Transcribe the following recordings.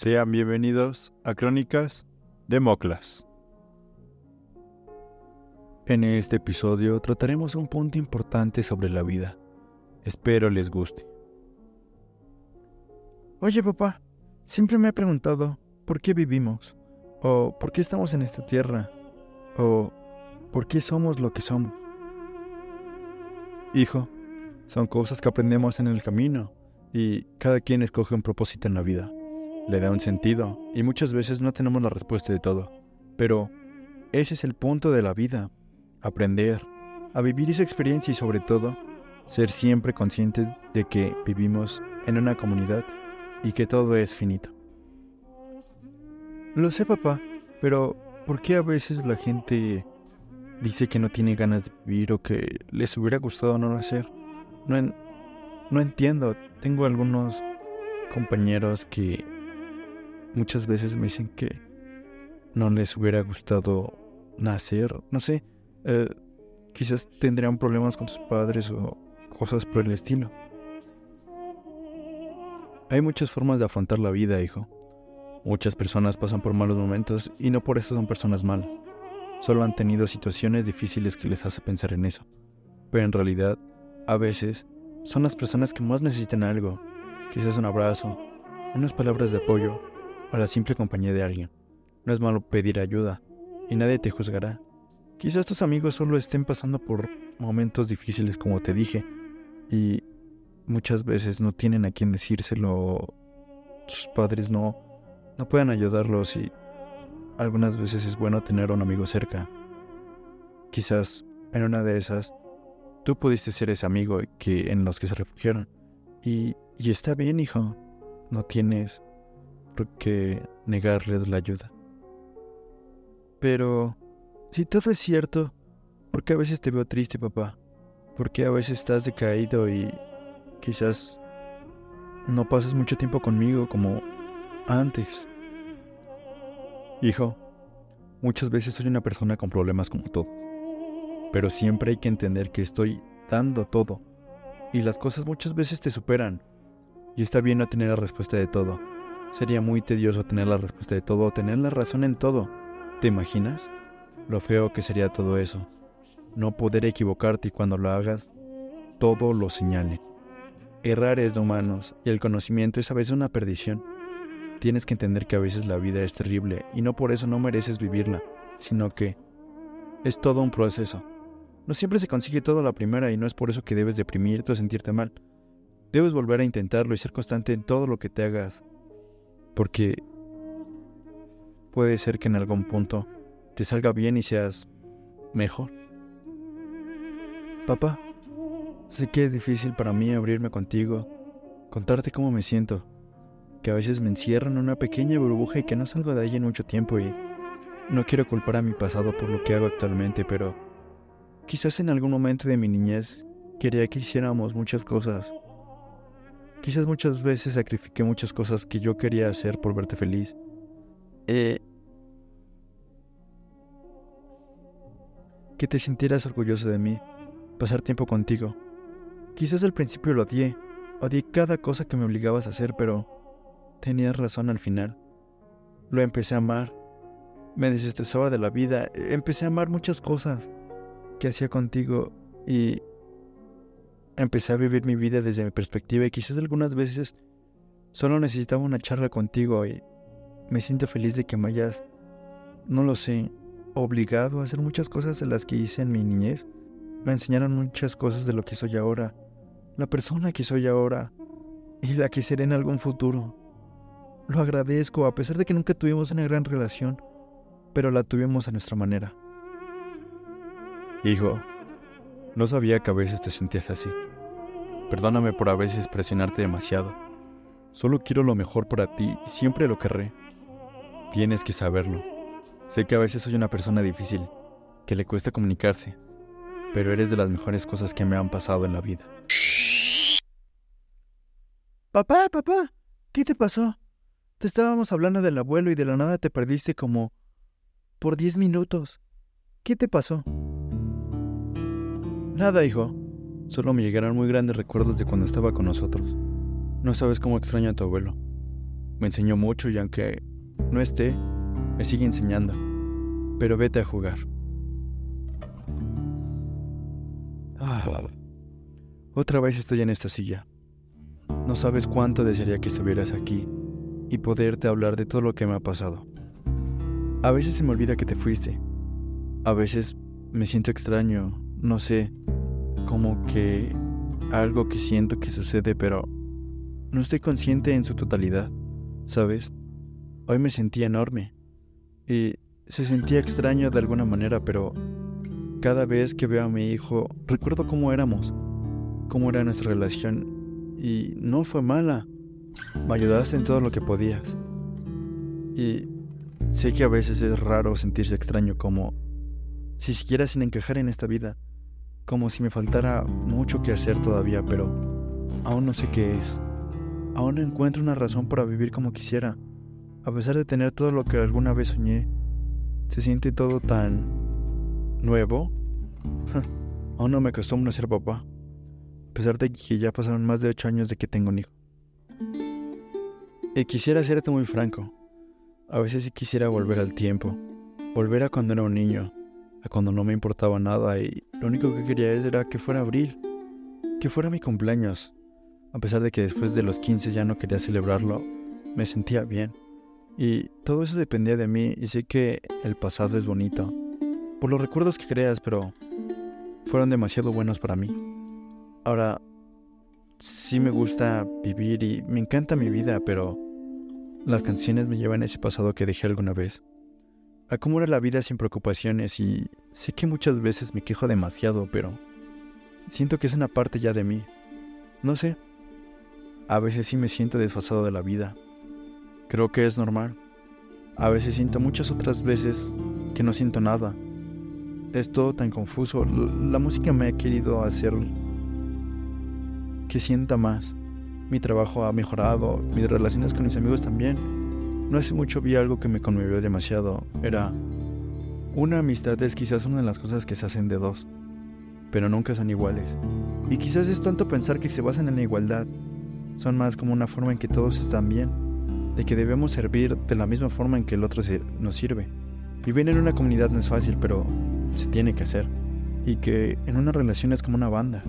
Sean bienvenidos a Crónicas de Moclas. En este episodio trataremos un punto importante sobre la vida. Espero les guste. Oye papá, siempre me he preguntado por qué vivimos, o por qué estamos en esta tierra, o por qué somos lo que somos. Hijo, son cosas que aprendemos en el camino y cada quien escoge un propósito en la vida. Le da un sentido y muchas veces no tenemos la respuesta de todo. Pero ese es el punto de la vida. Aprender a vivir esa experiencia y sobre todo ser siempre conscientes de que vivimos en una comunidad y que todo es finito. Lo sé papá, pero ¿por qué a veces la gente dice que no tiene ganas de vivir o que les hubiera gustado no nacer? No, no entiendo. Tengo algunos compañeros que muchas veces me dicen que no les hubiera gustado nacer. No sé. Eh, quizás tendrían problemas con sus padres o cosas por el estilo. Hay muchas formas de afrontar la vida, hijo. Muchas personas pasan por malos momentos y no por eso son personas malas. Solo han tenido situaciones difíciles que les hace pensar en eso. Pero en realidad, a veces, son las personas que más necesitan algo. Quizás un abrazo, unas palabras de apoyo o la simple compañía de alguien. No es malo pedir ayuda y nadie te juzgará. Quizás tus amigos solo estén pasando por momentos difíciles como te dije y muchas veces no tienen a quien decírselo. Sus padres no, no pueden ayudarlos y algunas veces es bueno tener un amigo cerca. Quizás en una de esas tú pudiste ser ese amigo que en los que se refugiaron. Y, y está bien, hijo. No tienes por negarles la ayuda. Pero, si todo es cierto, ¿por qué a veces te veo triste, papá? ¿Por qué a veces estás decaído y quizás no pasas mucho tiempo conmigo como antes? Hijo, muchas veces soy una persona con problemas como tú, pero siempre hay que entender que estoy dando todo y las cosas muchas veces te superan y está bien no tener la respuesta de todo. Sería muy tedioso tener la respuesta de todo tener la razón en todo. ¿Te imaginas? Lo feo que sería todo eso. No poder equivocarte y cuando lo hagas, todo lo señale. Errar es de humanos y el conocimiento es a veces una perdición. Tienes que entender que a veces la vida es terrible y no por eso no mereces vivirla, sino que es todo un proceso. No siempre se consigue todo la primera y no es por eso que debes deprimirte o sentirte mal. Debes volver a intentarlo y ser constante en todo lo que te hagas, porque puede ser que en algún punto te salga bien y seas mejor. Papá, sé que es difícil para mí abrirme contigo, contarte cómo me siento que a veces me encierro en una pequeña burbuja y que no salgo de ahí en mucho tiempo y no quiero culpar a mi pasado por lo que hago actualmente, pero quizás en algún momento de mi niñez quería que hiciéramos muchas cosas. Quizás muchas veces sacrifiqué muchas cosas que yo quería hacer por verte feliz. Eh, que te sintieras orgulloso de mí, pasar tiempo contigo. Quizás al principio lo odié, odié cada cosa que me obligabas a hacer, pero Tenías razón al final. Lo empecé a amar. Me desestresaba de la vida. Empecé a amar muchas cosas que hacía contigo y empecé a vivir mi vida desde mi perspectiva y quizás algunas veces solo necesitaba una charla contigo y me siento feliz de que me hayas, no lo sé, obligado a hacer muchas cosas de las que hice en mi niñez. Me enseñaron muchas cosas de lo que soy ahora, la persona que soy ahora y la que seré en algún futuro. Lo agradezco a pesar de que nunca tuvimos una gran relación, pero la tuvimos a nuestra manera. Hijo, no sabía que a veces te sentías así. Perdóname por a veces presionarte demasiado. Solo quiero lo mejor para ti y siempre lo querré. Tienes que saberlo. Sé que a veces soy una persona difícil, que le cuesta comunicarse, pero eres de las mejores cosas que me han pasado en la vida. Papá, papá, ¿qué te pasó? Te estábamos hablando del abuelo y de la nada te perdiste como por diez minutos. ¿Qué te pasó? Nada, hijo. Solo me llegaron muy grandes recuerdos de cuando estaba con nosotros. No sabes cómo extraño a tu abuelo. Me enseñó mucho y aunque no esté, me sigue enseñando. Pero vete a jugar. Ah, otra vez estoy en esta silla. No sabes cuánto desearía que estuvieras aquí y poderte hablar de todo lo que me ha pasado. A veces se me olvida que te fuiste. A veces me siento extraño, no sé, como que algo que siento que sucede, pero no estoy consciente en su totalidad, ¿sabes? Hoy me sentía enorme y se sentía extraño de alguna manera, pero cada vez que veo a mi hijo recuerdo cómo éramos, cómo era nuestra relación y no fue mala. Me ayudaste en todo lo que podías. Y sé que a veces es raro sentirse extraño como si siquiera sin encajar en esta vida como si me faltara mucho que hacer todavía, pero aún no sé qué es. Aún no encuentro una razón para vivir como quisiera. A pesar de tener todo lo que alguna vez soñé, se siente todo tan nuevo. aún no me acostumbro a ser papá, a pesar de que ya pasaron más de ocho años de que tengo un hijo. Y quisiera serte muy franco. A veces sí quisiera volver al tiempo, volver a cuando era un niño, a cuando no me importaba nada y lo único que quería era que fuera abril, que fuera mi cumpleaños. A pesar de que después de los 15 ya no quería celebrarlo, me sentía bien. Y todo eso dependía de mí y sé que el pasado es bonito. Por los recuerdos que creas, pero fueron demasiado buenos para mí. Ahora, sí me gusta vivir y me encanta mi vida, pero las canciones me llevan a ese pasado que dejé alguna vez a la vida sin preocupaciones y sé que muchas veces me quejo demasiado, pero siento que es una parte ya de mí. No sé, a veces sí me siento desfasado de la vida. Creo que es normal. A veces siento muchas otras veces que no siento nada. Es todo tan confuso. La música me ha querido hacer que sienta más. Mi trabajo ha mejorado, mis relaciones con mis amigos también. No hace mucho vi algo que me conmovió demasiado. Era, una amistad es quizás una de las cosas que se hacen de dos, pero nunca son iguales. Y quizás es tonto pensar que se basan en la igualdad. Son más como una forma en que todos están bien, de que debemos servir de la misma forma en que el otro nos sirve. Vivir en una comunidad no es fácil, pero se tiene que hacer. Y que en una relación es como una banda.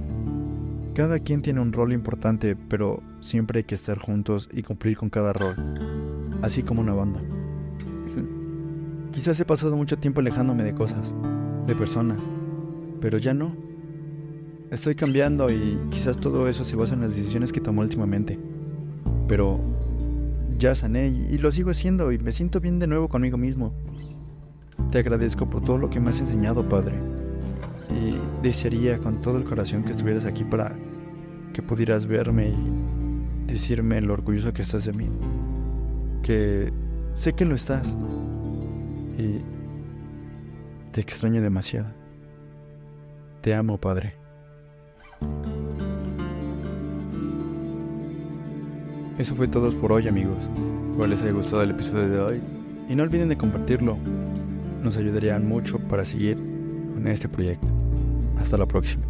Cada quien tiene un rol importante, pero siempre hay que estar juntos y cumplir con cada rol así como una banda. Quizás he pasado mucho tiempo alejándome de cosas, de personas, pero ya no. Estoy cambiando y quizás todo eso se basa en las decisiones que tomé últimamente. Pero ya sané y lo sigo haciendo y me siento bien de nuevo conmigo mismo. Te agradezco por todo lo que me has enseñado, Padre. Y desearía con todo el corazón que estuvieras aquí para que pudieras verme y decirme lo orgulloso que estás de mí que sé que lo estás y te extraño demasiado. Te amo, Padre. Eso fue todo por hoy, amigos. Espero les haya gustado el episodio de hoy y no olviden de compartirlo. Nos ayudarían mucho para seguir con este proyecto. Hasta la próxima.